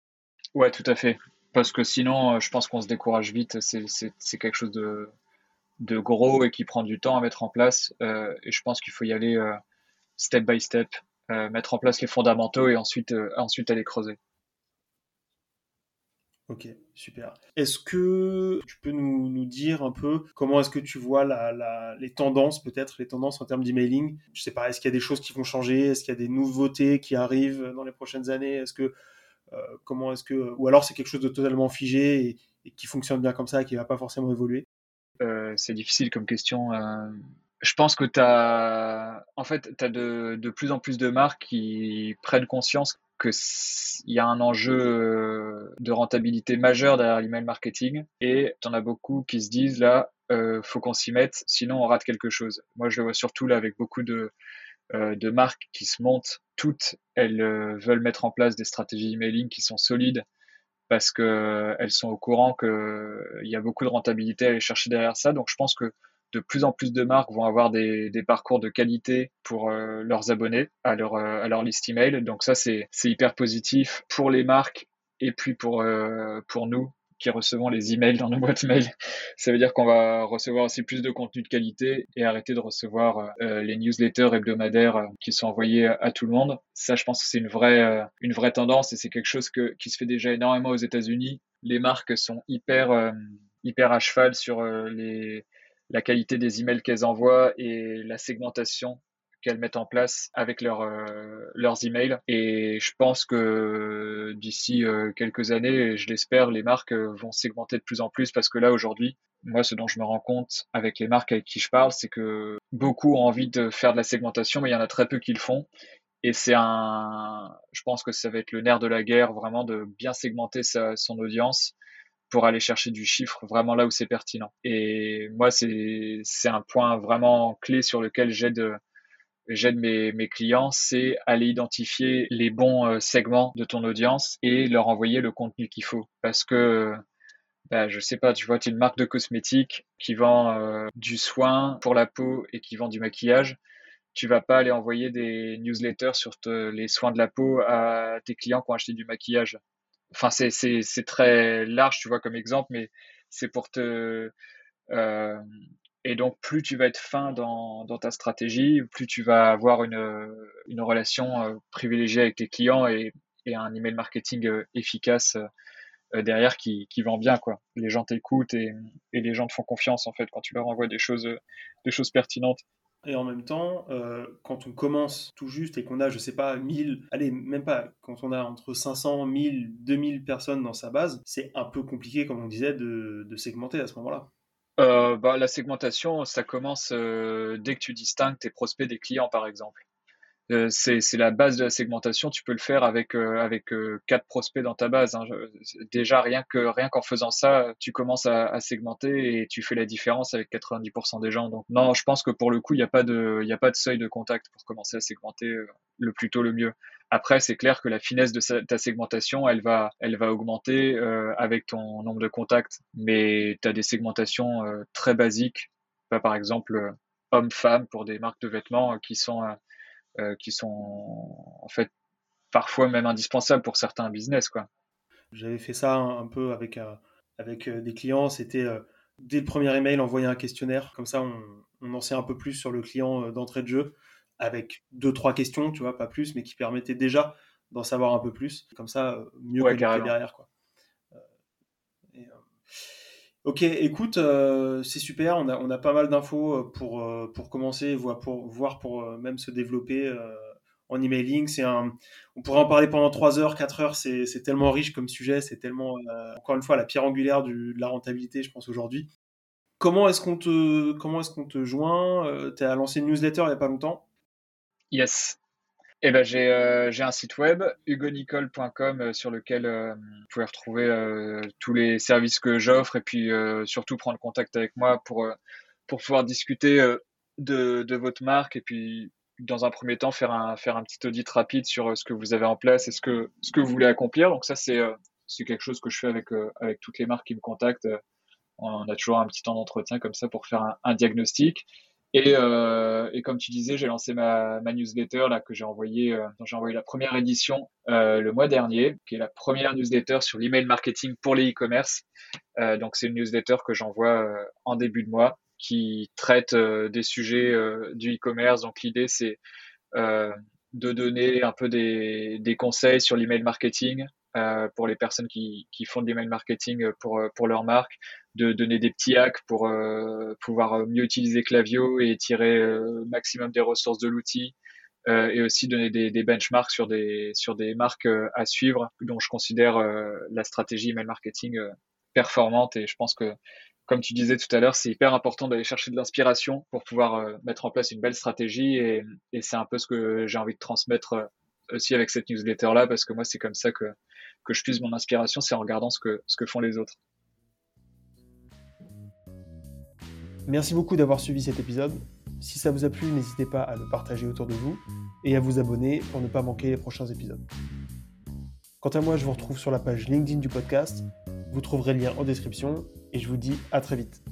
S2: Ouais, tout à fait. Parce que sinon, euh, je pense qu'on se décourage vite. C'est quelque chose de, gros et qui prend du temps à mettre en place. et je pense qu'il faut y aller step by step, euh, mettre en place les fondamentaux et ensuite, euh, ensuite aller creuser.
S1: Ok, super. Est-ce que tu peux nous, dire un peu comment est-ce que tu vois les tendances, peut-être les tendances en termes d'emailing? Je sais pas, est-ce qu'il y a des choses qui vont changer? Est-ce qu'il y a des nouveautés qui arrivent dans les prochaines années? Est-ce que euh, comment est-ce que ou alors c'est quelque chose de totalement figé et, qui fonctionne bien comme ça et qui va pas forcément évoluer?
S2: Euh, C'est difficile comme question. Euh, je pense que tu as, en fait, as de, de, plus en plus de marques qui prennent conscience qu'il y a un enjeu de rentabilité majeur derrière l'email marketing et tu en as beaucoup qui se disent là, euh, faut qu'on s'y mette, sinon on rate quelque chose. Moi, je le vois surtout là avec beaucoup de, euh, de marques qui se montent. Toutes, elles euh, veulent mettre en place des stratégies emailing qui sont solides parce que elles sont au courant qu'il y a beaucoup de rentabilité à aller chercher derrière ça. Donc, je pense que de plus en plus de marques vont avoir des, parcours de qualité pour euh, leurs abonnés à leur, euh, à leur liste email. Donc ça, c'est hyper positif pour les marques et puis pour, euh, pour nous qui recevons les emails dans nos boîtes mail. Ça veut dire qu'on va recevoir aussi plus de contenu de qualité et arrêter de recevoir euh, les newsletters hebdomadaires qui sont envoyés à, tout le monde. Ça, je pense que c'est une vraie, une vraie tendance et c'est quelque chose que, qui se fait déjà énormément aux États-Unis. Les marques sont hyper, hyper à cheval sur les, la qualité des emails qu'elles envoient et la segmentation qu'elles mettent en place avec leur, euh, leurs emails. Et je pense que d'ici euh, quelques années, je l'espère, les marques euh, vont segmenter de plus en plus parce que là, aujourd'hui, moi, ce dont je me rends compte avec les marques avec qui je parle, c'est que beaucoup ont envie de faire de la segmentation, mais il y en a très peu qui le font. Et c'est un, je pense que ça va être le nerf de la guerre, vraiment de bien segmenter sa, son audience pour aller chercher du chiffre vraiment là où c'est pertinent. Et moi, c'est un point vraiment clé sur lequel j'aide j'aide mes, clients, c'est aller identifier les bons euh, segments de ton audience et leur envoyer le contenu qu'il faut. Parce que bah, je sais pas, tu vois, tu es une marque de cosmétiques qui vend euh, du soin pour la peau et qui vend du maquillage. Tu vas pas aller envoyer des newsletters sur les soins de la peau à tes clients qui ont acheté du maquillage enfin c'est très large tu vois comme exemple mais c'est pour te euh, et donc plus tu vas être fin dans ta stratégie plus tu vas avoir une relation euh, privilégiée avec tes clients et un email marketing euh, efficace euh, derrière qui vend bien les gens t'écoutent et les gens te font confiance en fait quand tu leur envoies des choses pertinentes
S1: et en même temps, quand on commence tout juste et qu'on a, je sais pas, 1000, allez, même pas, quand on a entre 500, 1000, 2000 personnes dans sa base, c'est un peu compliqué, comme on disait, de segmenter à ce moment-là.
S2: Bah, La segmentation, ça commence dès que tu distingues tes prospects des clients, par exemple. Euh, c'est la base de la segmentation. Tu peux le faire avec euh, avec euh, quatre prospects dans ta base. Hein. Déjà rien que rien qu'en faisant ça, tu commences à, segmenter et tu fais la différence avec 90% des gens. Donc non, je pense que pour le coup, il n'y a pas de seuil de contact pour commencer à segmenter le plus tôt le mieux. Après, c'est clair que la finesse de ta segmentation, elle va elle va augmenter avec ton nombre de contacts. Mais tu as des segmentations très basiques. par exemple homme-femme pour des marques de vêtements qui sont euh, qui sont en fait parfois même indispensables pour certains business.
S1: J'avais fait ça un, peu avec, euh, avec euh, des clients. C'était dès le premier email envoyer un questionnaire. Comme ça, on en sait un peu plus sur le client d'entrée de jeu avec deux, trois questions, tu vois, pas plus, mais qui permettaient déjà d'en savoir un peu plus. Comme ça, mieux que derrière. Quoi. Ok, écoute, c'est super. On a, on a pas mal d'infos pour, pour commencer, voire pour, voir pour même se développer en emailing. C'est un, on pourrait en parler pendant 3 heures, 4 heures. C'est, tellement riche comme sujet. C'est tellement, encore une fois, la pierre angulaire de la rentabilité, je pense, aujourd'hui. Comment est-ce qu'on te, comment est-ce qu'on te joint? Tu as lancé une newsletter il n'y a pas longtemps.
S2: Yes. Eh ben, j'ai euh, un site web, hugonicole.com, euh, sur lequel euh, vous pouvez retrouver tous les services que j'offre et puis surtout prendre contact avec moi pour, pour pouvoir discuter de, de votre marque et puis dans un premier temps faire un, faire un petit audit rapide sur ce que vous avez en place et ce que, ce que vous voulez accomplir. Donc ça, c'est quelque chose que je fais avec, avec toutes les marques qui me contactent. On a toujours un petit temps d'entretien comme ça pour faire un diagnostic. Et, euh, et, comme tu disais, j'ai lancé ma, ma, newsletter là que j'ai envoyé, euh, j'ai envoyé la première édition euh, le mois dernier, qui est la première newsletter sur l'email marketing pour les e-commerce. Euh, donc c'est une newsletter que j'envoie euh, en début de mois, qui traite euh, des sujets du e-commerce. Donc l'idée c'est de donner un peu des, des conseils sur l'email marketing, euh, pour les personnes qui, font de l'email marketing pour, pour leur marque, de donner des petits hacks pour euh, pouvoir mieux utiliser Clavio et tirer euh, maximum des ressources de l'outil. Euh, et aussi donner des, benchmarks sur des, sur des marques à suivre dont je considère la stratégie email marketing performante. Et je pense que, comme tu disais tout à l'heure, c'est hyper important d'aller chercher de l'inspiration pour pouvoir mettre en place une belle stratégie. Et, et c'est un peu ce que j'ai envie de transmettre aussi avec cette newsletter là parce que moi c'est comme ça que, que je puise mon inspiration, c'est en regardant ce que, ce que font les autres.
S1: Merci beaucoup d'avoir suivi cet épisode. Si ça vous a plu, n'hésitez pas à le partager autour de vous et à vous abonner pour ne pas manquer les prochains épisodes. Quant à moi, je vous retrouve sur la page LinkedIn du podcast. Vous trouverez le lien en description et je vous dis à très vite.